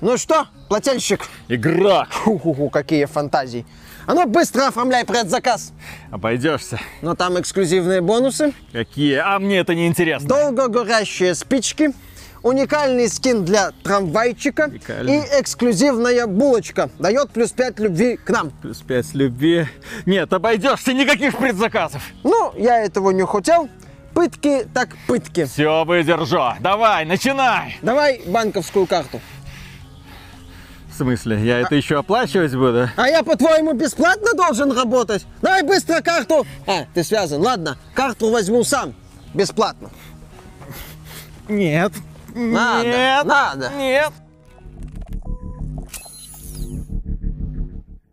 Ну что, плательщик? Игрок! Ху-ху-ху, какие фантазии. А ну быстро оформляй предзаказ. Обойдешься. Но там эксклюзивные бонусы, Какие? А мне это не интересно. долго горящие спички, уникальный скин для трамвайчика Уникальный. и эксклюзивная булочка. Дает плюс 5 любви к нам. Плюс пять любви. Нет, обойдешься, никаких предзаказов. Ну, я этого не хотел. Пытки так пытки. Все выдержу. Давай, начинай. Давай банковскую карту. В смысле, я это еще оплачивать буду? А я, по-твоему, бесплатно должен работать? Давай быстро карту. А, ты связан. Ладно, карту возьму сам. Бесплатно. Нет. Надо, Нет. надо. Нет.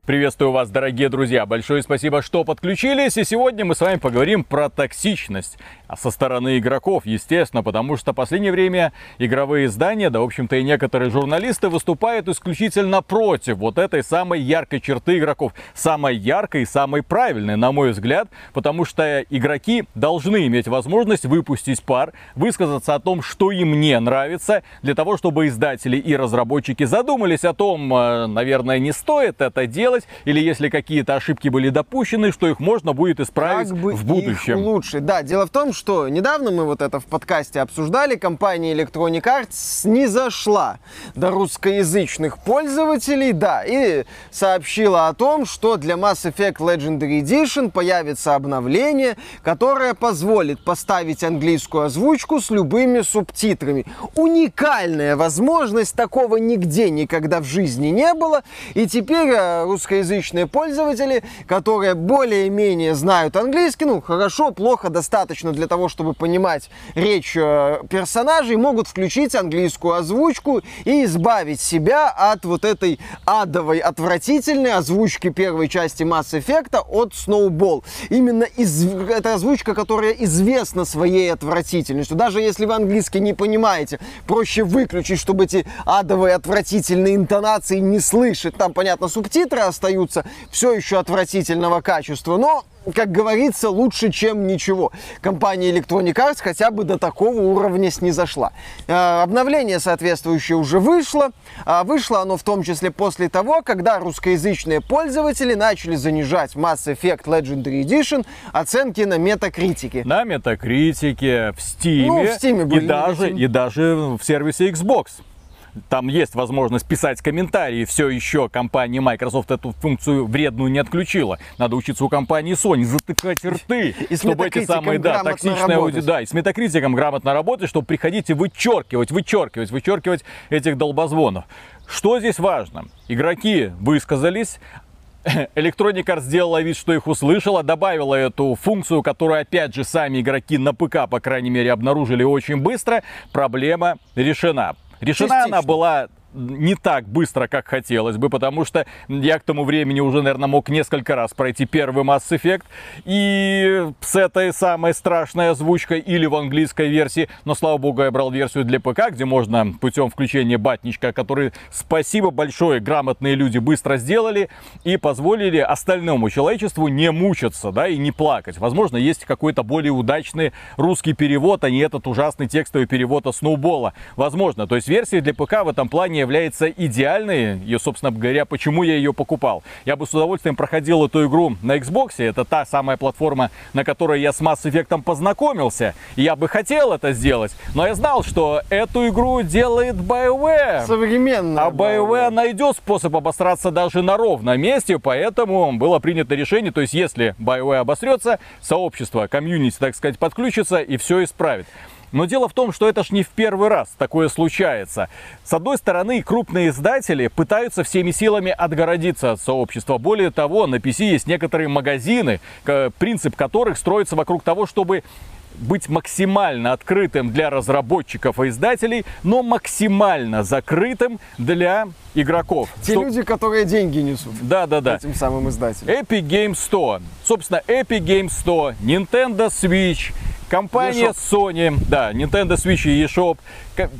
Приветствую вас, дорогие друзья. Большое спасибо, что подключились. И сегодня мы с вами поговорим про токсичность. А со стороны игроков, естественно, потому что в последнее время игровые издания, да, в общем-то, и некоторые журналисты выступают исключительно против вот этой самой яркой черты игроков. Самой яркой и самой правильной, на мой взгляд, потому что игроки должны иметь возможность выпустить пар, высказаться о том, что им не нравится, для того, чтобы издатели и разработчики задумались о том, э, наверное, не стоит это делать, или если какие-то ошибки были допущены, что их можно будет исправить Как бы в будущем. лучше. Да, дело в том, что недавно мы вот это в подкасте обсуждали, компания Electronic Arts не зашла до русскоязычных пользователей, да, и сообщила о том, что для Mass Effect Legendary Edition появится обновление, которое позволит поставить английскую озвучку с любыми субтитрами. Уникальная возможность, такого нигде никогда в жизни не было, и теперь э, русскоязычные пользователи, которые более-менее знают английский, ну, хорошо, плохо, достаточно для того, чтобы понимать речь э, персонажей, могут включить английскую озвучку и избавить себя от вот этой адовой, отвратительной озвучки первой части Mass Effect от Snowball. Именно из... это озвучка, которая известна своей отвратительностью. Даже если вы английский не понимаете, проще выключить, чтобы эти адовые, отвратительные интонации не слышать. Там, понятно, субтитры остаются все еще отвратительного качества, но как говорится, лучше, чем ничего. Компания Electronic Arts хотя бы до такого уровня снизошла. Э, Обновление соответствующее уже вышло. А Вышло оно в том числе после того, когда русскоязычные пользователи начали занижать Mass Effect Legendary Edition оценки на метакритике. На Метакритике, в Стиме, Ну, в Steam были и, даже, и даже в сервисе Xbox. Там есть возможность писать комментарии. Все еще компания Microsoft эту функцию вредную не отключила. Надо учиться у компании Sony затыкать рты, И чтобы эти самые, да, токсичные работать. ауди- да, и с метакритиком грамотно работать, чтобы приходить и вычеркивать, вычеркивать, вычеркивать этих долбозвонов. Что здесь важно? Игроки высказались, Electronic Arts сделала вид, что их услышала, добавила эту функцию, которую, опять же, сами игроки на ПК, по крайней мере, обнаружили очень быстро. Проблема решена. Решена она была не так быстро, как хотелось бы, потому что я к тому времени уже, наверное, мог несколько раз пройти первый Mass Effect и с этой самой страшной озвучкой или в английской версии, но, слава богу, я брал версию для ПК, где можно путем включения батничка, который, спасибо большое, грамотные люди быстро сделали и позволили остальному человечеству не мучиться, да, и не плакать. Возможно, есть какой-то более удачный русский перевод, а не этот ужасный текстовый перевод от Сноубола. Возможно. То есть версия для ПК в этом плане является идеальной. И, собственно говоря, почему я ее покупал. Я бы с удовольствием проходил эту игру на Xbox. Это та самая платформа, на которой я с Mass Effect познакомился. И я бы хотел это сделать. Но я знал, что эту игру делает BioWare. Современно. А BioWare найдет способ обосраться даже на ровном месте, поэтому было принято решение, то есть если BioWare обосрется, сообщество, комьюнити, так сказать, подключится и все исправит. Но дело в том, что это ж не в первый раз такое случается. С одной стороны, крупные издатели пытаются всеми силами отгородиться от сообщества. Более того, на PC есть некоторые магазины, принцип которых строится вокруг того, чтобы быть максимально открытым для разработчиков и издателей, но максимально закрытым для игроков. Те Что- люди, которые деньги несут Да, да, да. этим самым издателям. Epic Games 100. Собственно, Epic Games 100, Nintendo Switch, Компания Sony, да, Nintendo Switch и eShop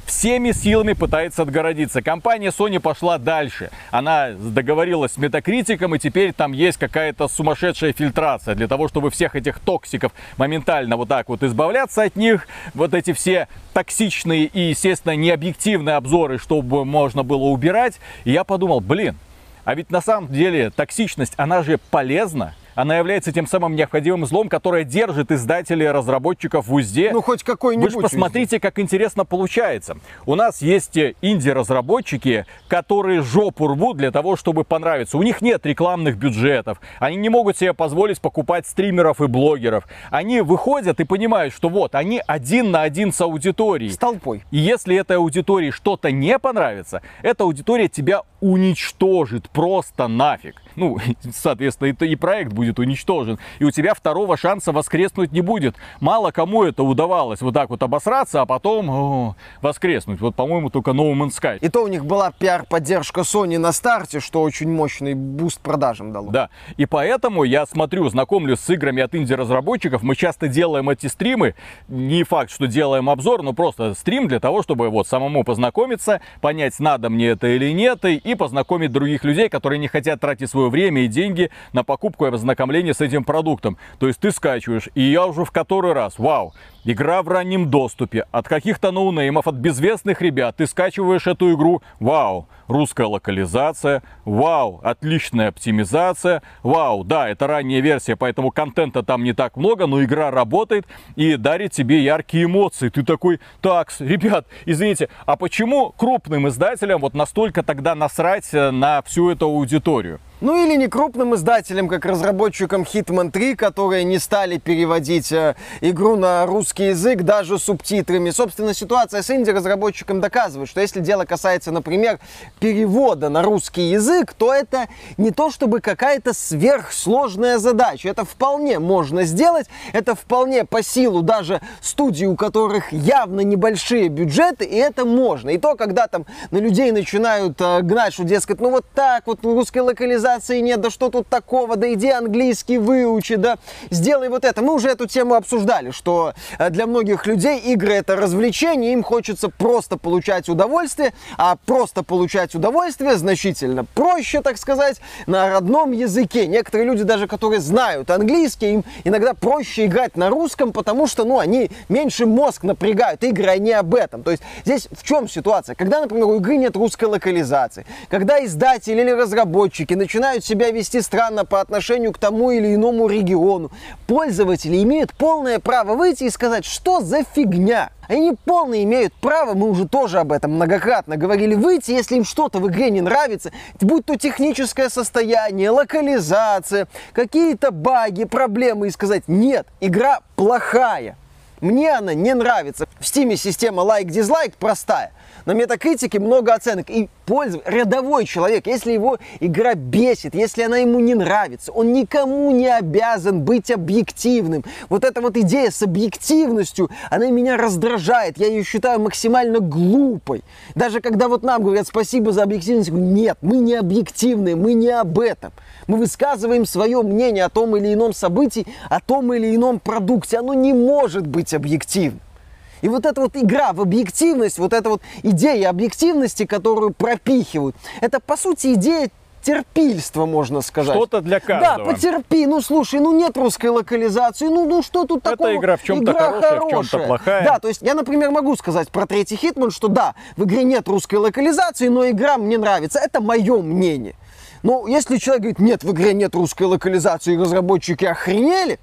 всеми силами пытается отгородиться. Компания Sony пошла дальше. Она договорилась с Метакритиком, и теперь там есть какая-то сумасшедшая фильтрация для того, чтобы всех этих токсиков моментально вот так вот избавляться от них. Вот эти все токсичные и, естественно, необъективные обзоры, чтобы можно было убирать. И я подумал, блин, а ведь на самом деле токсичность, она же полезна она является тем самым необходимым злом, которое держит издателей и разработчиков в узде. Ну, хоть какой-нибудь. Вы же посмотрите, как интересно получается. У нас есть инди-разработчики, которые жопу рвут для того, чтобы понравиться. У них нет рекламных бюджетов. Они не могут себе позволить покупать стримеров и блогеров. Они выходят и понимают, что вот, они один на один с аудиторией. С толпой. И если этой аудитории что-то не понравится, эта аудитория тебя уничтожит просто нафиг. Ну, соответственно, и, и проект будет уничтожен. И у тебя второго шанса воскреснуть не будет. Мало кому это удавалось вот так вот обосраться, а потом о, воскреснуть. Вот, по-моему, только No Man's Sky. И то у них была пиар-поддержка Sony на старте, что очень мощный boost продажам дало. Да. И поэтому я смотрю, знакомлюсь с играми от инди-разработчиков. Мы часто делаем эти стримы. Не факт, что делаем обзор, но просто стрим для того, чтобы вот самому познакомиться, понять, надо мне это или нет, и и познакомить других людей, которые не хотят тратить свое время и деньги на покупку и ознакомление с этим продуктом. То есть ты скачиваешь, и я уже в который раз, вау, игра в раннем доступе, от каких-то ноунеймов, от безвестных ребят, ты скачиваешь эту игру, вау, русская локализация, вау, отличная оптимизация, вау, да, это ранняя версия, поэтому контента там не так много, но игра работает и дарит тебе яркие эмоции. Ты такой, так, ребят, извините, а почему крупным издателям вот настолько тогда насрать э, на всю эту аудиторию? Ну или не крупным издателям, как разработчикам Hitman 3, которые не стали переводить э, игру на русский язык даже субтитрами. Собственно, ситуация с инди-разработчиком доказывает, что если дело касается, например, перевода на русский язык, то это не то чтобы какая-то сверхсложная задача. Это вполне можно сделать, это вполне по силу даже студий, у которых явно небольшие бюджеты, и это можно. И то, когда там на людей начинают э, гнать, что, дескать, ну вот так вот русская локализация локализации нет, да что тут такого, да иди английский выучи, да сделай вот это. Мы уже эту тему обсуждали, что э, для многих людей игры это развлечение, им хочется просто получать удовольствие, а просто получать удовольствие значительно проще, так сказать, на родном языке. Некоторые люди даже, которые знают английский, им иногда проще играть на русском, потому что, ну, они меньше мозг напрягают, игры, они об этом. То есть здесь в чем ситуация? Когда, например, у игры нет русской локализации, когда издатели или разработчики начинают начинают себя вести странно по отношению к тому или иному региону. Пользователи имеют полное право выйти и сказать, что за фигня. Они полно имеют право, мы уже тоже об этом многократно говорили, выйти, если им что-то в игре не нравится, будь то техническое состояние, локализация, какие-то баги, проблемы, и сказать, нет, игра плохая. Мне она не нравится. В Steam система лайк-дизлайк простая. На метакритике много оценок. И пользователь, рядовой человек, если его игра бесит, если она ему не нравится, он никому не обязан быть объективным. Вот эта вот идея с объективностью, она меня раздражает. Я ее считаю максимально глупой. Даже когда вот нам говорят спасибо за объективность, нет, мы не объективные, мы не об этом. Мы высказываем свое мнение о том или ином событии, о том или ином продукте. Оно не может быть объективным. И вот эта вот игра в объективность, вот эта вот идея объективности, которую пропихивают, это по сути идея терпильства, можно сказать. Что-то для каждого. Да, потерпи. Ну, слушай, ну нет русской локализации. Ну, ну что тут такого? Это игра в чем-то хорошая, хорошая, в чем-то плохая. Да, то есть я, например, могу сказать про третий Хитман, что да, в игре нет русской локализации, но игра мне нравится. Это мое мнение. Но если человек говорит, нет, в игре нет русской локализации, и разработчики охренели,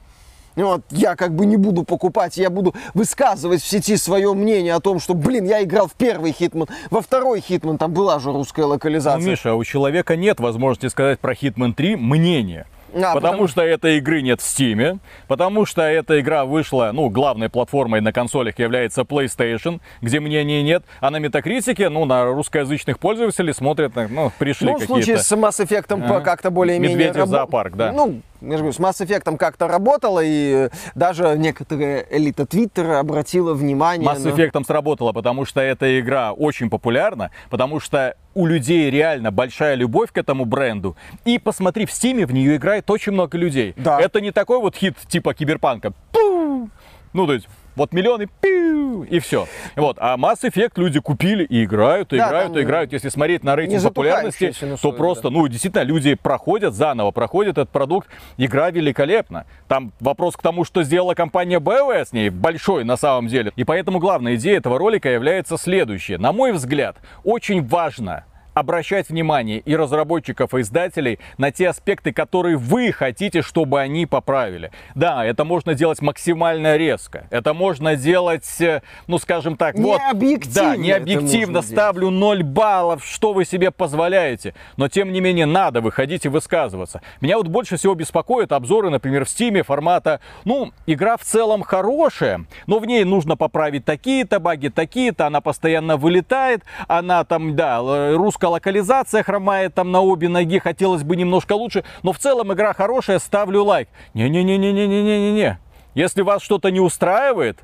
вот, я как бы не буду покупать, я буду высказывать в сети свое мнение о том, что, блин, я играл в первый Hitman, во второй Hitman, там была же русская локализация. Ну, Миша, у человека нет возможности сказать про Hitman 3 мнение. А, потому, потому что этой игры нет в Steam, потому что эта игра вышла, ну, главной платформой на консолях является PlayStation, где мнений нет, а на Метакритике, ну, на русскоязычных пользователей смотрят, ну, пришли какие-то... Ну, в случае с Mass Effect а, как-то более-менее... Медведи раб... зоопарк, да. Ну, я же говорю, с Mass Effect как-то работало, и даже некоторая элита Твиттера обратила внимание... Mass Effect на... сработала, потому что эта игра очень популярна, потому что у людей реально большая любовь к этому бренду. И посмотри, в Стиме в нее играет очень много людей. Да. Это не такой вот хит типа Киберпанка. Пу! Ну, то есть, вот миллионы, пиу, и все. Вот. А Mass Effect люди купили и играют, и Да, играют, и играют. Если смотреть на рейтинг популярности, то синусоида. просто, ну, действительно, люди проходят заново, проходят этот продукт. Игра великолепна. Там вопрос к тому, что сделала компания BioWare с ней, большой на самом деле. И поэтому главная идея этого ролика является следующее. На мой взгляд, очень важно обращать внимание и разработчиков, и издателей на те аспекты, которые вы хотите, чтобы они поправили. Да, это можно делать максимально резко. Это можно делать, э, ну, скажем так, вот... Необъективно Да, это необъективно. можно Ставлю 0 баллов, что вы себе позволяете. Но, тем не менее, надо выходить и высказываться. Меня вот больше всего беспокоят обзоры, например, в Стиме формата, ну, игра в целом хорошая, но в ней нужно поправить такие-то баги, такие-то, она постоянно вылетает, она там, да, л- русская локализация хромает там на обе ноги, хотелось бы немножко лучше, но в целом игра хорошая, ставлю лайк. Не-не-не-не-не-не-не-не. Если вас что-то не устраивает,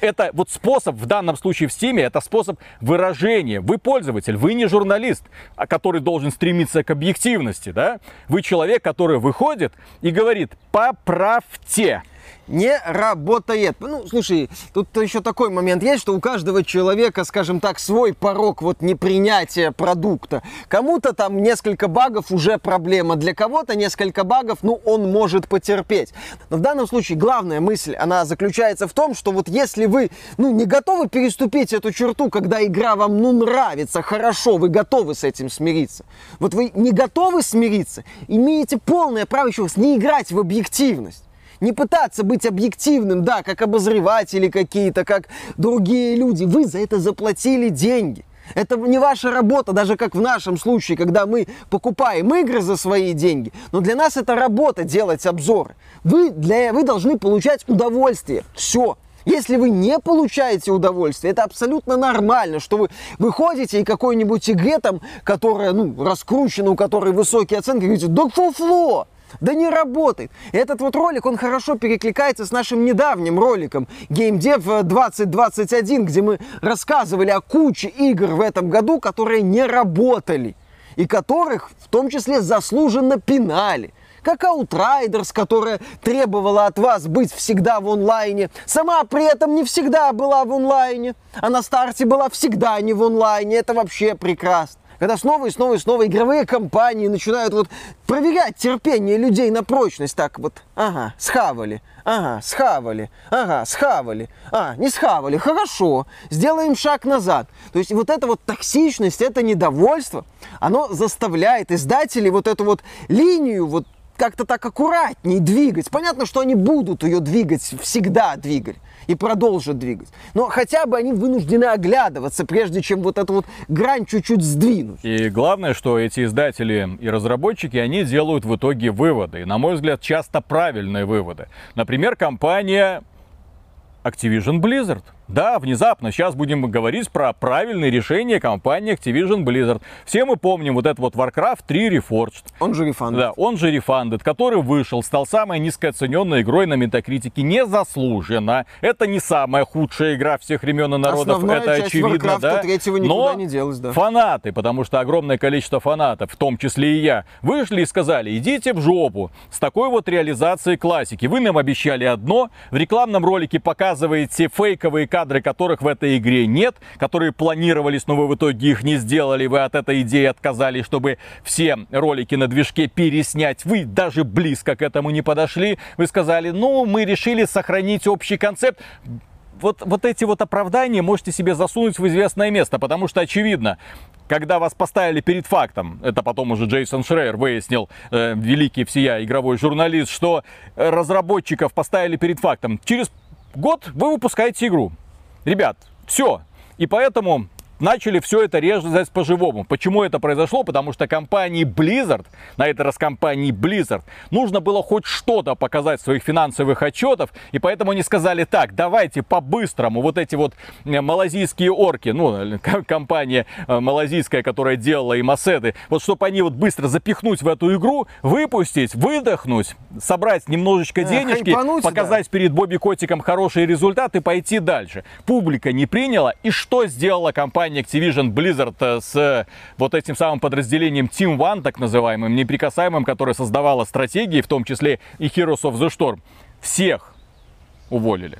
это вот способ, в данном случае в Стиме, это способ выражения. Вы пользователь, вы не журналист, а который должен стремиться к объективности, да? Вы человек, который выходит и говорит, поправьте. Не работает. Ну, слушай, тут еще такой момент есть, что у каждого человека, скажем так, свой порог вот непринятия продукта. Кому-то там несколько багов уже проблема, для кого-то несколько багов, ну, он может потерпеть. Но в данном случае главная мысль, она заключается в том, что вот если вы, ну, не готовы переступить эту черту, когда игра вам, ну, нравится, хорошо, вы готовы с этим смириться. Вот вы не готовы смириться, имеете полное право еще раз не играть в объективность. Не пытаться быть объективным, да, как обозреватели какие-то, как другие люди. Вы за это заплатили деньги. Это не ваша работа, даже как в нашем случае, когда мы покупаем игры за свои деньги. Но для нас это работа делать обзоры. Вы, для, вы должны получать удовольствие. Все. Если вы не получаете удовольствие, это абсолютно нормально, что вы выходите и какой-нибудь игре там, которая, ну, раскручена, у которой высокие оценки, говорите, да фуфло, да не работает. Этот вот ролик, он хорошо перекликается с нашим недавним роликом GameDev 2021, где мы рассказывали о куче игр в этом году, которые не работали. И которых в том числе заслуженно пинали. Как Outriders, которая требовала от вас быть всегда в онлайне. Сама при этом не всегда была в онлайне. А на старте была всегда не в онлайне. Это вообще прекрасно когда снова и снова и снова игровые компании начинают вот проверять терпение людей на прочность. Так вот, ага, схавали, ага, схавали, ага, схавали, а, не схавали, хорошо, сделаем шаг назад. То есть вот эта вот токсичность, это недовольство, оно заставляет издателей вот эту вот линию вот как-то так аккуратней двигать. Понятно, что они будут ее двигать, всегда двигать и продолжат двигать. Но хотя бы они вынуждены оглядываться, прежде чем вот эту вот грань чуть-чуть сдвинуть. И главное, что эти издатели и разработчики, они делают в итоге выводы. И, на мой взгляд, часто правильные выводы. Например, компания Activision Blizzard. Да, внезапно сейчас будем говорить про правильные решения компании Activision Blizzard. Все мы помним вот этот вот Warcraft 3 Reforged. Он же рефанд. Да, он же Refunded, который вышел, стал самой низкооцененной игрой на Метакритике. Незаслуженно. Это не самая худшая игра всех времен и народов, Основная это часть очевидно, Warcraft'а да. третьего никуда Но не делась, да. фанаты, потому что огромное количество фанатов, в том числе и я, вышли и сказали, идите в жопу с такой вот реализацией классики. Вы нам обещали одно, в рекламном ролике показываете фейковые кадры, которых в этой игре нет, которые планировались, но вы в итоге их не сделали, вы от этой идеи отказались, чтобы все ролики на движке переснять. Вы даже близко к этому не подошли. Вы сказали, ну, мы решили сохранить общий концепт вот, вот эти вот оправдания можете себе засунуть в известное место, потому что очевидно, когда вас поставили перед фактом, это потом уже Джейсон Шрейер выяснил, э, великий всея игровой журналист, что разработчиков поставили перед фактом, через год вы выпускаете игру. Ребят, все. И поэтому начали все это резать по-живому. Почему это произошло? Потому что компании Blizzard, на этот раз компании Blizzard, нужно было хоть что-то показать в своих финансовых отчетов, и поэтому они сказали так, давайте по-быстрому вот эти вот э, малазийские орки, ну, к- компания э, малазийская, которая делала им ассеты, вот чтобы они вот быстро запихнуть в эту игру, выпустить, выдохнуть, собрать немножечко Э, денежки, да. показать перед Бобби Котиком хороший результат и пойти дальше. Публика не приняла. И что сделала компания Activision Blizzard э, с э, вот этим самым подразделением Team One, так называемым, неприкасаемым, которое создавало стратегии, в том числе и Heroes of the Storm? Всех уволили.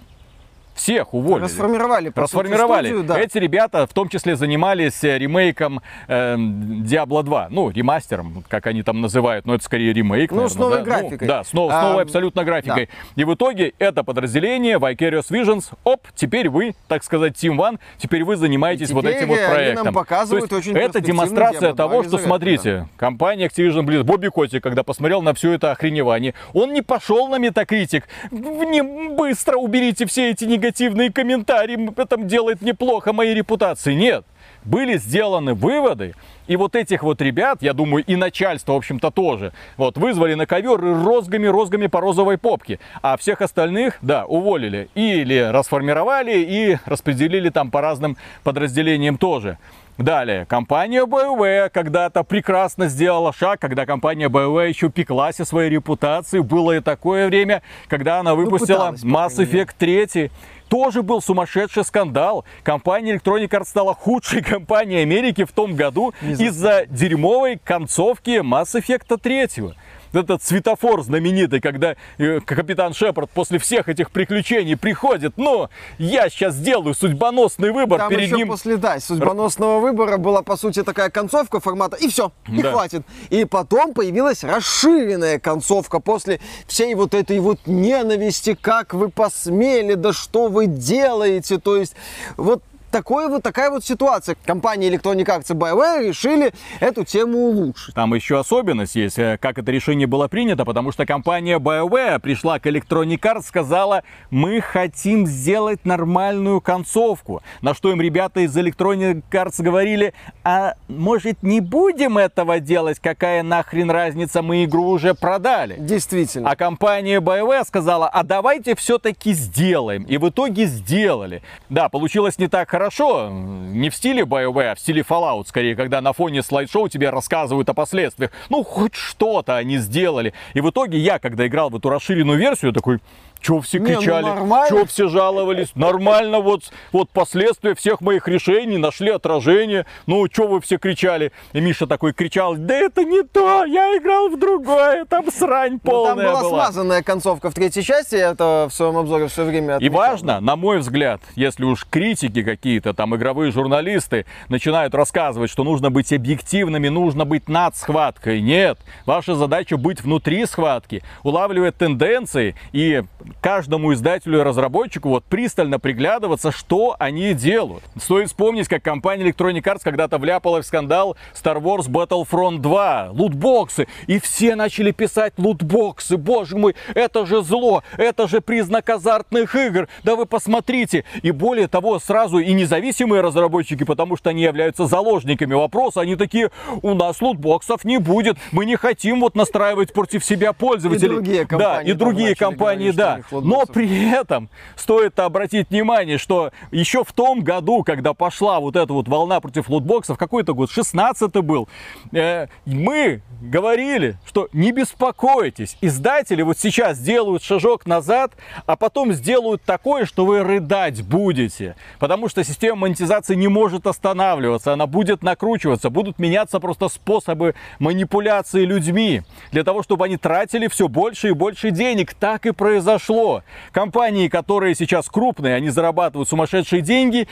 Всех уволили. Расформировали, по Расформировали. сути, студию, да. Эти ребята в том числе занимались э, ремейком э, Diablo 2. Ну, ремастером, как они там называют. Но это скорее ремейк, Ну, с наверное, новой да? графикой. Ну, да, с, нов- с А, новой абсолютно графикой. И в итоге это подразделение Vicarious Visions, оп, теперь вы, так сказать, Team One, теперь вы занимаетесь И вот теперь этим вот они нам проектом. показывают То есть очень это демонстрация Diablo 2 того, что, смотрите, компания Activision Blizzard, Бобби Котик, когда посмотрел на все это охреневание, он не пошел на Metacritic. Не быстро уберите все эти негативные комментарии, это делает неплохо моей репутации. Нет. Были сделаны выводы, и вот этих вот ребят, я думаю, и начальство, в общем-то, тоже, вот, вызвали на ковер и розгами-розгами по розовой попке. А всех остальных, да, уволили. Или расформировали, и распределили там по разным подразделениям тоже. Далее, компания BioWare когда-то прекрасно сделала шаг, когда компания BioWare еще пеклась о своей репутации. Было и такое время, когда она выпустила пыталась, по Mass. Effect 3. Тоже был сумасшедший скандал. Компания Electronic Arts стала худшей компанией Америки в том году из-за дерьмовой концовки Mass Effect 3 этот светофор знаменитый, когда э, капитан Шепард после всех этих приключений приходит, ну, я сейчас сделаю судьбоносный выбор Там перед еще ним. после, да, судьбоносного выбора была, по сути, такая концовка формата, и все, и Да. хватит. И потом появилась расширенная концовка после всей вот этой вот ненависти, как вы посмели, да что вы делаете, то есть вот такой вот, такая вот ситуация. Компания Electronic Arts и BioWare решили эту тему улучшить. Там еще особенность есть, э, как это решение было принято, потому что компания BioWare пришла к Electronic Arts, сказала, мы хотим сделать нормальную концовку. На что им ребята из Electronic Arts говорили, а может не будем этого делать, какая нахрен разница, мы игру уже продали. Действительно. А компания BioWare сказала, а давайте все-таки сделаем. И в итоге сделали. Да, получилось не так хорошо. Не в стиле BioWare, а в стиле Fallout, скорее, когда на фоне слайд-шоу тебе рассказывают о последствиях. Ну, хоть что-то они сделали. И в итоге я, когда играл в эту расширенную версию, такой... Че все Не, ну кричали? нормально. Че все жаловались? Нормально, вот, вот последствия всех моих решений нашли отражение. Ну, что вы все кричали? И Миша такой кричал, да это не то, я играл в другое, там срань Ну, полная там была, была. смазанная концовка в третьей части, я это в своем обзоре все время И отмечал. важно, на мой взгляд, если уж критики какие-то, там игровые журналисты начинают рассказывать, что нужно быть объективными, нужно быть над схваткой. Нет, ваша задача быть внутри схватки, улавливать тенденции и каждому издателю и разработчику вот пристально приглядываться, что они делают. Стоит вспомнить, как компания Electronic Arts когда-то вляпалась в скандал Star Wars Battlefront 2, лутбоксы, и все начали писать лутбоксы, боже мой, это же зло, это же признак азартных игр, да вы посмотрите. И более того, сразу и независимые разработчики, потому что они являются заложниками вопроса, они такие, у нас лутбоксов не будет, мы не хотим вот настраивать против себя пользователей. другие Да, компании и там другие компании, говорить, да. Но при этом стоит обратить внимание, что еще в том году, когда пошла вот эта вот волна против лутбоксов, какой-то год, 16 был, э, мы говорили, что не беспокойтесь, издатели вот сейчас делают шажок назад, а потом сделают такое, что вы рыдать будете. Потому что система монетизации не может останавливаться, она будет накручиваться, будут меняться просто способы манипуляции людьми, для того, чтобы они тратили все больше и больше денег. Так и произошло. Компании, которые сейчас крупные, они зарабатывают сумасшедшие деньги,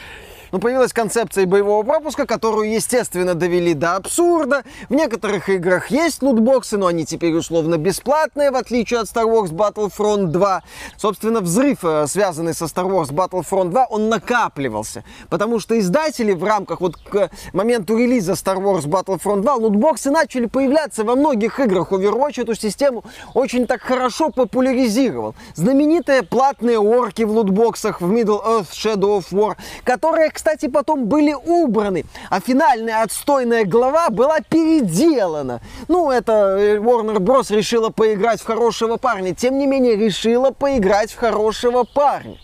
Ну, появилась концепция боевого пропуска, которую, естественно, довели до абсурда. В некоторых играх есть лутбоксы, но они теперь условно бесплатные, в отличие от Star Wars Battlefront 2. Собственно, взрыв, э, связанный со Star Wars Battlefront 2, он накапливался. Потому что издатели в рамках, вот к моменту релиза Star Wars Battlefront 2, лутбоксы начали появляться во многих играх. Overwatch эту систему очень так хорошо популяризировал. Знаменитые платные орки в лутбоксах в Middle Earth Shadow of War, которые, кстати, потом были убраны, а финальная отстойная глава была переделана. Ну, это э, Warner Bros. решила поиграть в хорошего парня. Тем не менее, решила поиграть в хорошего парня.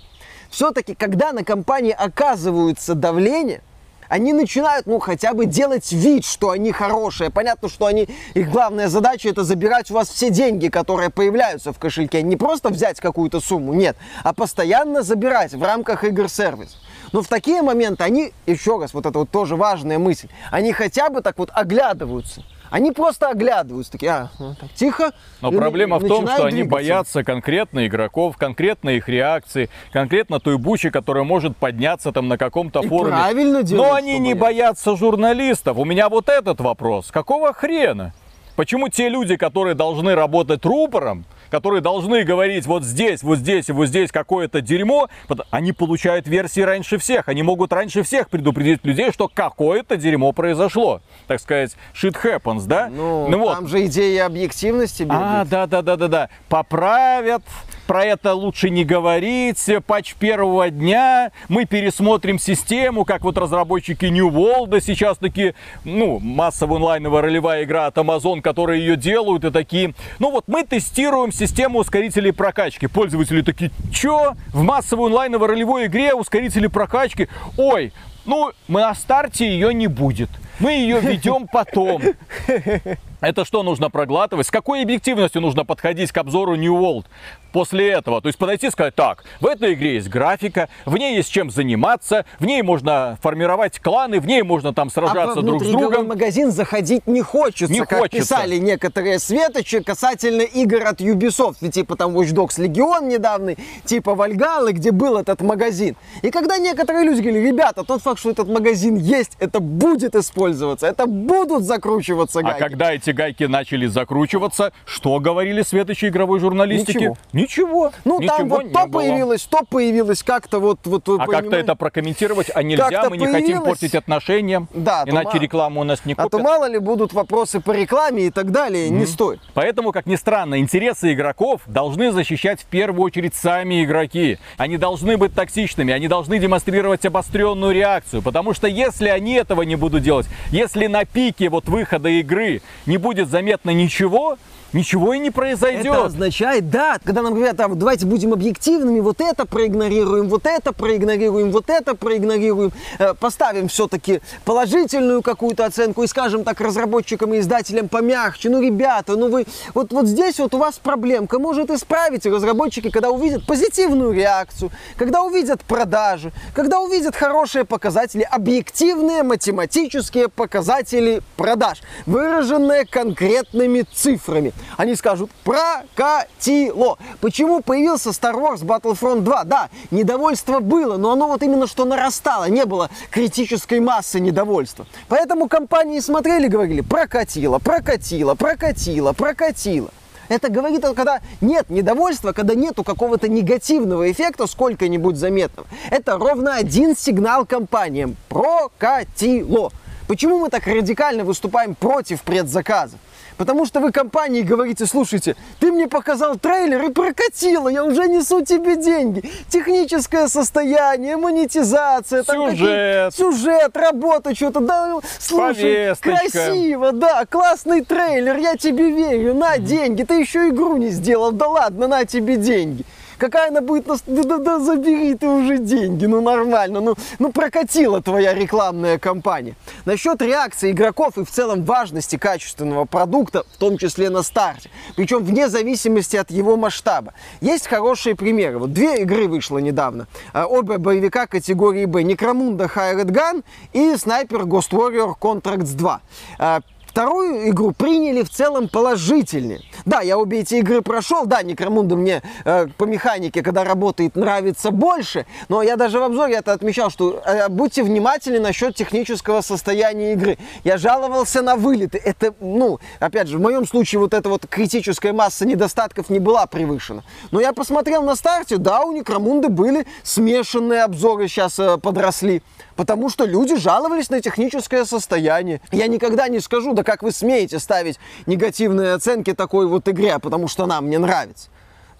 Все-таки, когда на компании оказывается давление, они начинают, ну, хотя бы делать вид, что они хорошие. Понятно, что они, их главная задача это забирать у вас все деньги, которые появляются в кошельке. Не просто взять какую-то сумму, нет, а постоянно забирать в рамках игр-сервис. Но в такие моменты они, еще раз, вот это вот тоже важная мысль, они хотя бы так вот оглядываются. Они просто оглядываются, такие, а, ну, так, тихо. Но и проблема в том, что они двигаться. боятся конкретно игроков, конкретно их реакции, конкретно той бучи, которая может подняться там на каком-то И форуме. правильно делают, Но они не боятся журналистов. У меня вот этот вопрос. Какого хрена? Почему те люди, которые должны работать рупором, которые должны говорить вот здесь, вот здесь и вот здесь какое-то дерьмо, они получают версии раньше всех. Они могут раньше всех предупредить людей, что какое-то дерьмо произошло. Так сказать, shit happens, да? Ну, вот. там же идея объективности А, бегает. да, да, да, да, да. Поправят. Про это лучше не говорить. Патч первого дня. Мы пересмотрим систему, как вот разработчики New World сейчас такие, ну, массовая онлайновая ролевая игра от Amazon, которые ее делают, и такие, ну вот мы тестируем систему ускорителей прокачки. Пользователи такие, чё? В массовой онлайновой ролевой игре ускорители прокачки? Ой, ну, мы на старте ее не будет. Мы ее ведем потом. Это что нужно проглатывать? С какой объективностью нужно подходить к обзору New World после этого? То есть подойти и сказать, так, в этой игре есть графика, в ней есть чем заниматься, в ней можно формировать кланы, в ней можно там А сражаться во друг с другом. магазин заходить не хочется, Не как хочется. писали некоторые светочи касательно игр от Ubisoft. Типа там Watch Dogs Legion недавний, типа Вальгалы, где был этот магазин. И когда некоторые люди говорили, ребята, тот факт, что этот магазин есть, это будет использоваться, это будут закручиваться А гайки. когда эти гайки начали закручиваться, что говорили светочи игровой журналистики? Ничего. Ничего. Ну, там Ничего вот не то было. появилось, то появилось, как-то вот... вот А как-то это прокомментировать? А нельзя, мы не хотим появилось. портить отношения, Да, иначе мало. рекламу у нас не А купят. то мало ли будут вопросы по рекламе и так далее, не стоит. Поэтому, как ни странно, интересы игроков должны защищать в первую очередь сами игроки. Они должны быть токсичными, они должны демонстрировать обостренную реакцию. Потому что если они этого не будут делать, если на пике вот выхода игры не будет заметно ничего, ничего и не произойдет. Это означает, да, когда нам говорят, а давайте будем объективными, вот это проигнорируем, вот это проигнорируем, вот это проигнорируем, э, поставим все-таки положительную какую-то оценку и скажем так разработчикам и издателям помягче, ну, ребята, ну вы, вот, вот здесь вот у вас проблемка, может исправить разработчики, когда увидят позитивную реакцию, когда увидят продажи, когда увидят хорошие показатели, объективные математические показатели продаж, выраженные конкретными цифрами. Они скажут, прокатило. Почему появился Star Wars Battlefront 2? Да, недовольство было, но оно вот именно что нарастало, не было критической массы недовольства. Поэтому компании смотрели, говорили, прокатило, прокатило, прокатило, прокатило. Это говорит, когда нет недовольства, когда нету какого-то негативного эффекта сколько-нибудь заметного. Это ровно один сигнал компаниям. Прокатило. Почему мы так радикально выступаем против предзаказов? Потому что вы компании говорите, слушайте, ты мне показал трейлер и прокатило, я уже несу тебе деньги. Техническое состояние, монетизация, там Сюжет. какие- сюжет, работа, что-то, да, слушай, Повесточка. красиво, да, классный трейлер, я тебе верю, на деньги, ты еще игру не сделал, да ладно, на тебе деньги. Какая она будет, нас... да, да, да, забери ты уже деньги, ну нормально, ну, ну прокатила твоя рекламная кампания. Насчет реакции игроков и в целом важности качественного продукта, в том числе на старте, причем вне зависимости от его масштаба. Есть хорошие примеры. Вот две игры вышло недавно, А, оба боевика категории Б, Necromunda Hired Gun и Sniper Ghost Warrior Contracts 2. А, Вторую игру приняли в целом положительнее. Да, я обе эти игры прошел, да, Некромунда мне э, по механике, когда работает, нравится больше, но я даже в обзоре это отмечал, что э, будьте внимательны насчет технического состояния игры. Я жаловался на вылеты. Это, ну, опять же, в моем случае вот эта вот критическая масса недостатков не была превышена. Но я посмотрел на старте, да, у Некромунды были смешанные обзоры, сейчас э, подросли. Потому что люди жаловались на техническое состояние. Я никогда не скажу, да как вы смеете ставить негативные оценки такой вот игре, потому что она мне нравится.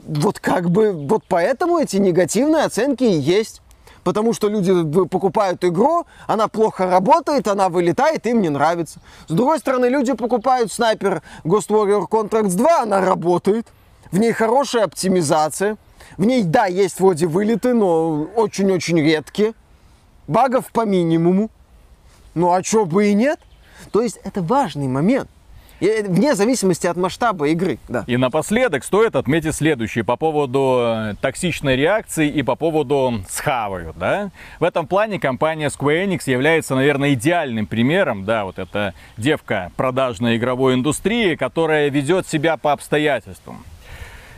Вот как бы, вот поэтому эти негативные оценки и есть. Потому что люди покупают игру, она плохо работает, она вылетает, им не нравится. С другой стороны, люди покупают снайпер Ghost Warrior Contracts 2, она работает. В ней хорошая оптимизация. В ней, да, есть вроде вылеты, но очень-очень редкие багов по минимуму. Ну а чё бы и нет? То есть это важный момент. И вне зависимости от масштаба игры, да. И напоследок стоит отметить следующее по поводу э, токсичной реакции и по поводу схавают, да. В этом плане компания Square Enix является, наверное, идеальным примером, да, вот эта девка продажной игровой индустрии, которая ведет себя по обстоятельствам.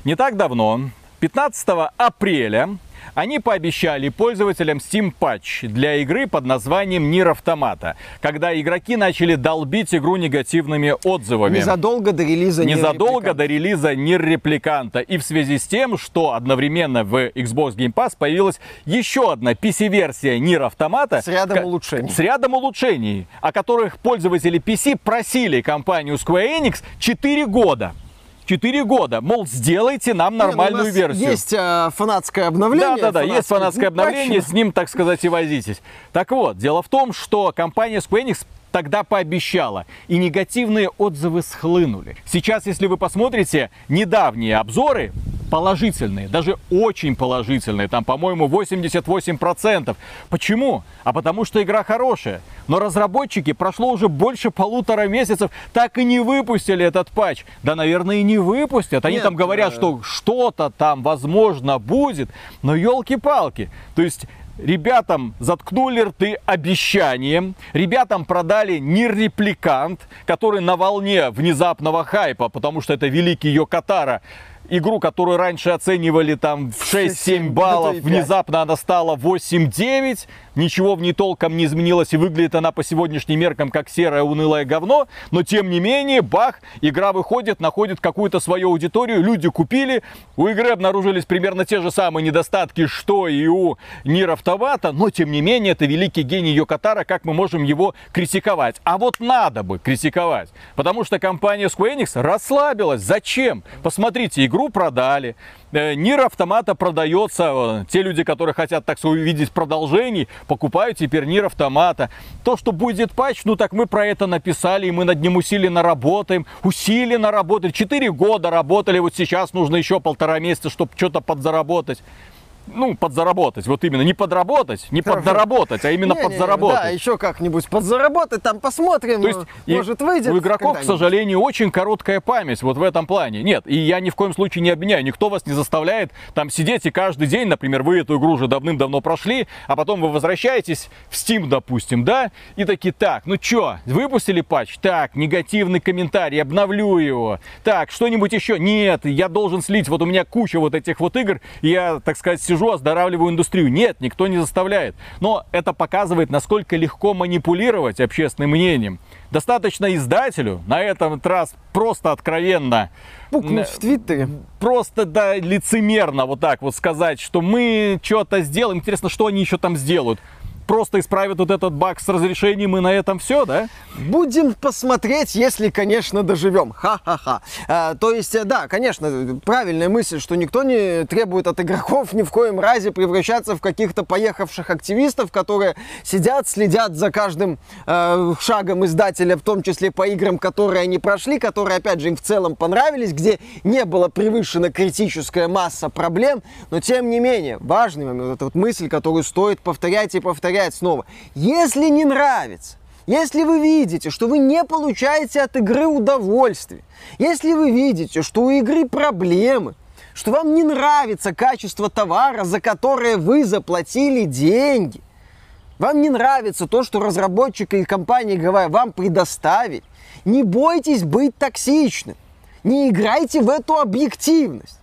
Не так давно, 15 апреля, они пообещали пользователям Steam Patch для игры под названием Нир Автомата, когда игроки начали долбить игру негативными отзывами. Незадолго до релиза Нир Незадолго до релиза Нир Репликанта. И в связи с тем, что одновременно в Xbox Game Pass появилась еще одна PC-версия Нир Автомата. С рядом улучшений. С рядом улучшений, о которых пользователи PC просили компанию Square Enix 4 года. 4 года. Мол, сделайте нам ну, нормальную нас версию. Есть э, фанатское обновление. Да, да, да, есть фанатское обновление, с ним, так сказать, и возитесь. Так вот, дело в том, что компания Square Enix тогда пообещала, и негативные отзывы схлынули. Сейчас, если вы посмотрите недавние обзоры, положительные, даже очень положительные, там, по-моему, 88%. Почему? А потому что игра хорошая. Но разработчики прошло уже больше полутора месяцев, так и не выпустили этот патч. Да, наверное, и не выпустят. Они Нет, там говорят, э, что что-то там, возможно, будет. Но елки-палки. То есть Ребятам заткнули рты обещанием, ребятам продали не репликант, который на волне внезапного хайпа, потому что это великий Йокатара, игру, которую раньше оценивали там в 6-7 баллов, пять. внезапно она стала 8-9, ничего в ней толком не изменилось, и выглядит она по сегодняшним меркам как серое унылое говно, но тем не менее, бах, игра выходит, находит какую-то свою аудиторию, люди купили, у игры обнаружились примерно те же самые недостатки, что и у Нир Автомата, но тем не менее, это великий гений Йокатара, как мы можем его критиковать? А вот надо бы критиковать, потому что компания Square Enix расслабилась. Зачем? Посмотрите, игру продали, Э, Нир Автомата продается. э, Те люди, которые хотят, так сказать, увидеть продолжений, покупают теперь Нир Автомата. То, что будет патч, ну так мы про это написали, и мы над ним усиленно работаем. Усиленно работали. Четыре года работали, вот сейчас нужно еще полтора месяца, чтобы что-то подзаработать. Ну, подзаработать, вот именно, не подработать, не Хорошо. подзаработать, а именно Не-не, подзаработать. Да, еще как-нибудь подзаработать, там посмотрим. То есть может выйдет. у игроков, к сожалению, очень короткая память вот в этом плане. Нет, и я ни в коем случае не обвиняю. Никто вас не заставляет там сидеть и каждый день, например, вы эту игру уже давным-давно прошли, а потом вы возвращаетесь в Steam, допустим, да, и такие, так, ну чё, выпустили патч? Так, негативный комментарий, обновлю его. Так, что-нибудь еще? Нет, я должен слить, вот у меня куча вот этих вот игр, я, так сказать, сижу, оздоравливаю индустрию. Нет, никто не заставляет. Но это показывает, насколько легко манипулировать общественным мнением. Достаточно издателю на этом раз просто откровенно Пукнуть в Твиттере. просто да, лицемерно вот так вот сказать, что мы что-то сделаем. Интересно, что они еще там сделают? Просто исправят вот этот баг с разрешением и на этом все, да? Будем посмотреть, если, конечно, доживем. Ха-ха-ха. А, то есть, э, да, конечно, правильная мысль, что никто не требует от игроков ни в коем разе превращаться в каких-то поехавших активистов, которые сидят, следят за каждым э, шагом издателя, в том числе по играм, которые они прошли, которые, опять же, им в целом понравились, где не была превышена критическая масса проблем, но тем не менее, важный момент, эта вот мысль, которую стоит повторять и повторять снова. Если не нравится, если вы видите, что вы не получаете от игры удовольствие, если вы видите, что у игры проблемы, что вам не нравится качество товара, за которое вы заплатили деньги, вам не нравится то, что разработчик и компания игровая вам предоставили, не бойтесь быть токсичным, не играйте в эту объективность.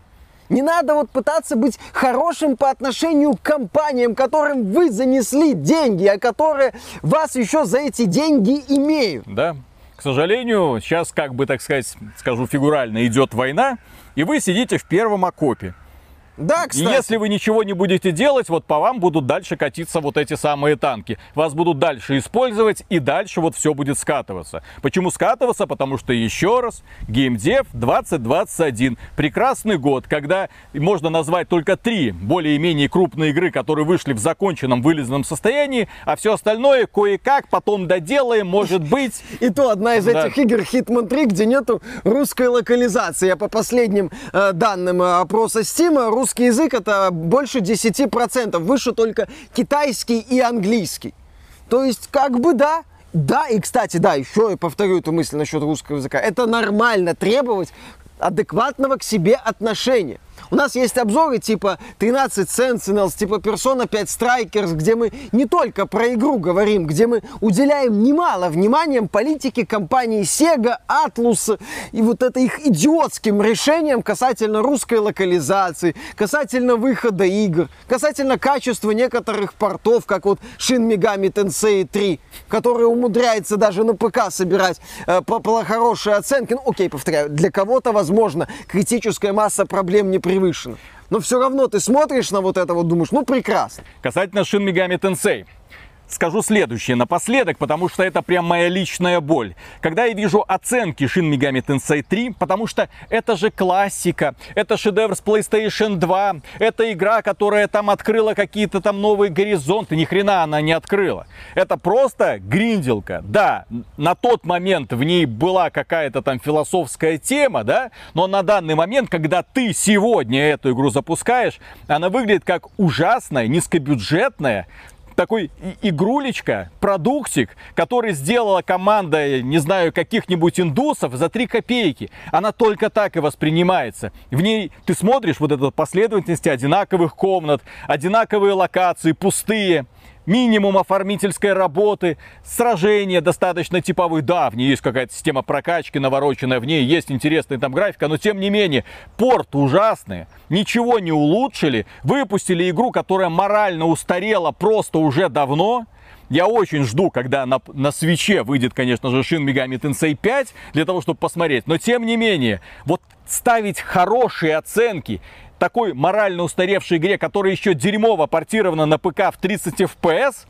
Не надо вот пытаться быть хорошим по отношению к компаниям, которым вы занесли деньги, а которые вас еще за эти деньги имеют. Да. К сожалению, сейчас, как бы, так сказать, скажу фигурально, идет война, и вы сидите в первом окопе. Да, И кстати. если вы ничего не будете делать, вот по вам будут дальше катиться вот эти самые танки. Вас будут дальше использовать, и дальше вот все будет скатываться. Почему скатываться? Потому что, еще раз, геймдев 2021. Прекрасный год, когда можно назвать только три более-менее крупные игры, которые вышли в законченном вылезанном состоянии, а все остальное кое-как потом доделаем, может быть. И то одна из Да. этих игр Hitman 3, где нету русской локализации. А по последним э, данным э, опроса Steam, русский язык это больше 10%. Выше только китайский и английский. То есть, как бы да, Да, и, кстати, да, еще я повторю эту мысль насчет русского языка. Это нормально требовать адекватного к себе отношения. У нас есть обзоры типа 13 Sentinels, типа Persona 5 Strikers, где мы не только про игру говорим, где мы уделяем немало внимания политике компании Sega, Atlus и вот это их идиотским решением касательно русской локализации, касательно выхода игр, касательно качества некоторых портов, как вот Shin Megami Tensei 3, который умудряется даже на ПК собирать э, хорошие оценки. Ну, окей, повторяю, для кого-то, возможно, критическая масса проблем не превышена. Но все равно ты смотришь на вот это вот, думаешь, ну прекрасно. Касательно Shin Megami Tensei. Скажу следующее напоследок, потому что это прям моя личная боль. Когда я вижу оценки Shin Megami Tensei 3, потому что это же классика, это шедевр с PlayStation 2, это игра, которая там открыла какие-то там новые горизонты, ни хрена она не открыла. Это просто гринделка. Да, на тот момент в ней была какая-то там философская тема, да, но на данный момент, когда ты сегодня эту игру запускаешь, она выглядит как ужасная, низкобюджетная, такой игрулечка, продуктик, который сделала команда, не знаю, каких-нибудь индусов за 3 копейки. Она только так и воспринимается. В ней ты смотришь вот эту последовательность одинаковых комнат, одинаковые локации, пустые минимум оформительской работы, сражения достаточно типовые. Да, в ней есть какая-то система прокачки навороченная, в ней есть интересная там графика, но тем не менее, порт ужасный, ничего не улучшили, выпустили игру, которая морально устарела просто уже давно, я очень жду, когда на, на свече выйдет, конечно же, Shin Megami Tensei 5, для того, чтобы посмотреть. Но тем не менее, вот ставить хорошие оценки такой морально устаревшей игре, которая еще дерьмово портирована на ПК в 30 FPS,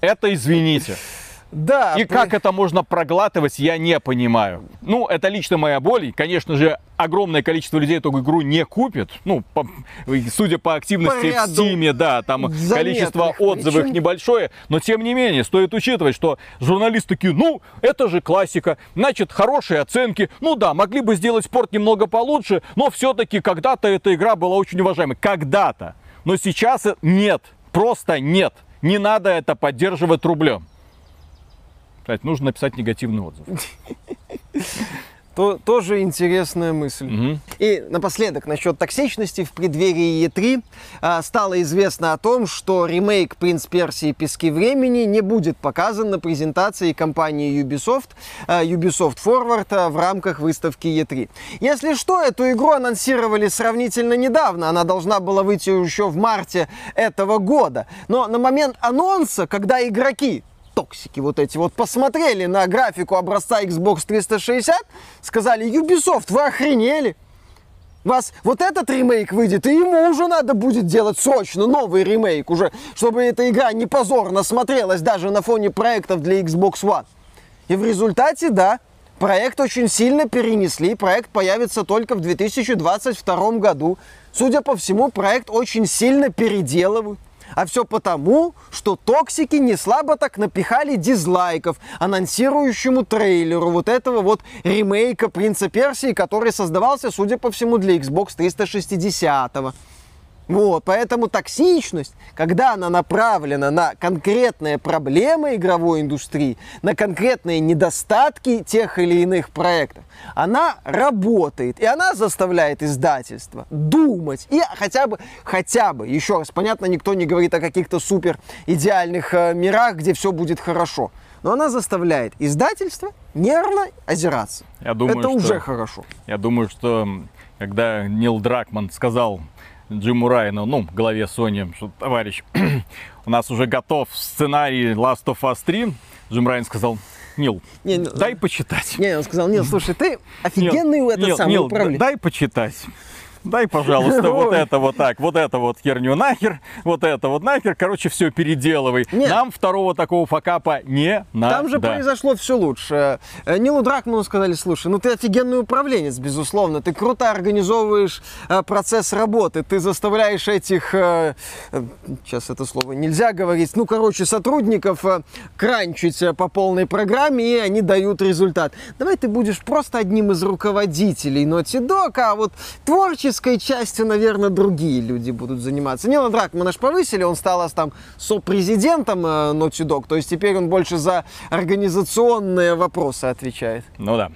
это извините. Да. И как это можно проглатывать, я не понимаю. Ну, это лично моя боль. Конечно же, огромное количество людей эту игру не купит. Ну, по, судя по активности по в Steam, да, там количество отзывов причин. небольшое. Но, тем не менее, стоит учитывать, что журналисты такие, ну, это же классика, значит, хорошие оценки. Ну да, могли бы сделать спорт немного получше, но все-таки когда-то эта игра была очень уважаемой. Когда-то. Но сейчас нет, просто нет. Не надо это поддерживать рублем. Кстати, нужно написать негативный отзыв. То, тоже интересная мысль. Угу. И напоследок, насчет токсичности в преддверии E3 а, стало известно о том, что ремейк «Принц Персии. Пески времени» не будет показан на презентации компании Ubisoft, а, Ubisoft Forward а, в рамках выставки E3. Если что, эту игру анонсировали сравнительно недавно. Она должна была выйти еще в марте этого года. Но на момент анонса, когда игроки токсики вот эти вот посмотрели на графику образца Xbox 360, сказали, Ubisoft, вы охренели? вас вот этот ремейк выйдет, и ему уже надо будет делать срочно новый ремейк уже, чтобы эта игра не позорно смотрелась даже на фоне проектов для Xbox One. И в результате, да, проект очень сильно перенесли, проект появится только в 2022 году. Судя по всему, проект очень сильно переделывают. А все потому, что токсики не слабо так напихали дизлайков анонсирующему трейлеру вот этого вот ремейка Принца Персии, который создавался, судя по всему, для Xbox 360. -го. Вот, поэтому токсичность, когда она направлена на конкретные проблемы игровой индустрии, на конкретные недостатки тех или иных проектов, она работает, и она заставляет издательство думать, и хотя бы, хотя бы, еще раз, понятно, никто не говорит о каких-то супер идеальных э, мирах, где все будет хорошо, но она заставляет издательство нервно озираться. Я думаю, Это что, уже хорошо. Я думаю, что когда Нил Дракман сказал Джиму Райану, ну, главе Sony, что, товарищ, у нас уже готов сценарий Last of Us 3. Джим Райан сказал, Нил, не, дай почитать. Не, он сказал, Нил, слушай, ты офигенный Нил, этот Нил, самый Нил, управленец. Дай почитать дай, пожалуйста, вот это вот так, вот это вот херню нахер, вот это вот нахер, короче, все переделывай. Нет. Нам второго такого факапа не надо. Там же произошло все лучше. Э, Нилу Дракману сказали, слушай, ну ты офигенный управленец, безусловно, ты круто организовываешь э, процесс работы, ты заставляешь этих, э, сейчас это слово нельзя говорить, ну, короче, сотрудников кранчить по полной программе, и они дают результат. Давай ты будешь просто одним из руководителей Naughty Dog, а вот творческий технической частью, наверное, другие люди будут заниматься. Нила Дракмана ж повысили, он стал там сопрезидентом э, Naughty Dog, то есть теперь он больше за организационные вопросы отвечает. Ну да.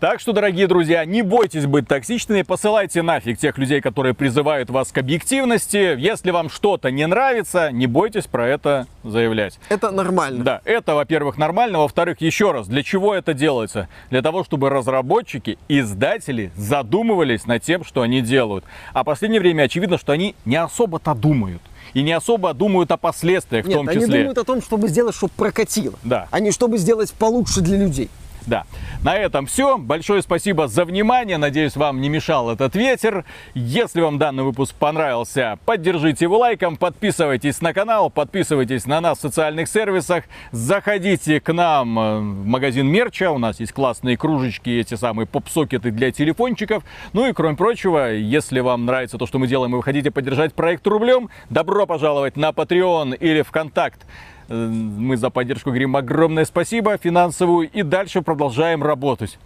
Так что, дорогие друзья, не бойтесь быть токсичными, посылайте нафиг тех людей, которые призывают вас к объективности. Если вам что-то не нравится, не бойтесь про это заявлять. Это нормально. Да, это, во-первых, нормально. Во-вторых, еще раз, для чего это делается? Для того, чтобы разработчики, издатели задумывались над тем, что они делают. А в последнее время очевидно, что они не особо-то думают. И не особо думают о последствиях Нет, в том они числе. думают о том, чтобы сделать, чтобы прокатило. Да. А не чтобы сделать получше для людей. Да. На этом все. Большое спасибо за внимание. Надеюсь, вам не мешал этот ветер. Если вам данный выпуск понравился, поддержите его лайком, подписывайтесь на канал, подписывайтесь на нас в социальных сервисах, заходите к нам э, в магазин мерча. У нас есть классные кружечки, эти самые поп-сокеты для телефончиков. Ну и кроме прочего, если вам нравится то, что мы делаем, и вы хотите поддержать проект рублем, добро пожаловать на Patreon или ВКонтакт. Э, Мы за поддержку говорим огромное спасибо финансовую и дальше продолжаем работать.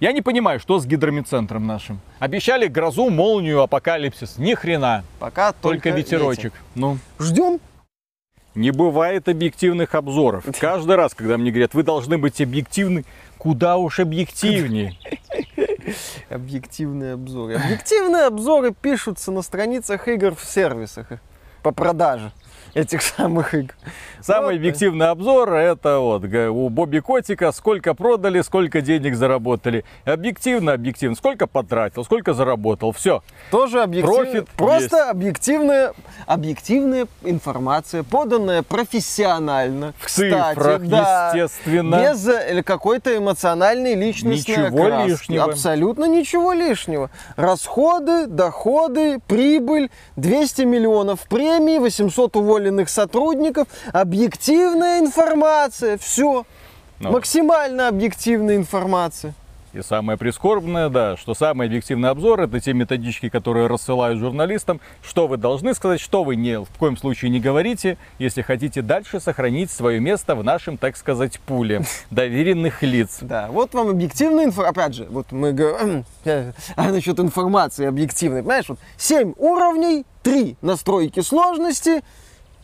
Я не понимаю, что с гидромедцентром нашим. Обещали грозу, молнию, апокалипсис. Ни хрена. Пока Только, только, ветерочек. Ну, ветер. Ждем. не бывает объективных обзоров. Каждый раз, когда мне говорят, вы должны быть объективны, куда уж объективнее. Объективные обзоры. Объективные обзоры пишутся на страницах игр в сервисах по продаже этих самых игр. Самый Вот. объективный обзор это вот у Бобби Котика, сколько продали, сколько денег заработали. Объективно, объективно, сколько потратил, сколько заработал. Все. Тоже объективная, Профит просто есть. объективная, объективная информация, поданная профессионально. В Кстати, цифрах, да, естественно. Без э, какой-то эмоциональной личностной Ничего окраски. лишнего. Абсолютно ничего лишнего. Расходы, доходы, прибыль, 200 миллионов премий, 800 уволенных сотрудников, объективная информация, все. Ну. Максимально объективная информация. И самое прискорбное, да, что самый объективный обзор это те методички, которые рассылают журналистам, что вы должны сказать, что вы не, в коем случае не говорите, если хотите дальше сохранить свое место в нашем, так сказать, пуле доверенных лиц. Да, вот вам объективная информация. Опять же, вот мы говорим а насчет информации объективной. Понимаешь, вот 7 уровней, 3 настройки сложности,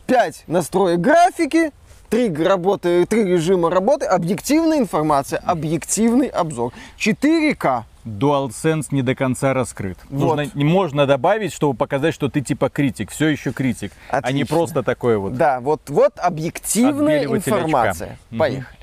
5 настроек графики, 3 работы, 3 режима работы, объективная информация, объективный обзор. 4К. DualSense не до конца раскрыт. Вот. Нужно, можно добавить, чтобы показать, что ты типа критик, все еще критик, а не Отлично. просто такой вот. Да, вот, вот объективная очка. информация. Мгм. Поехали.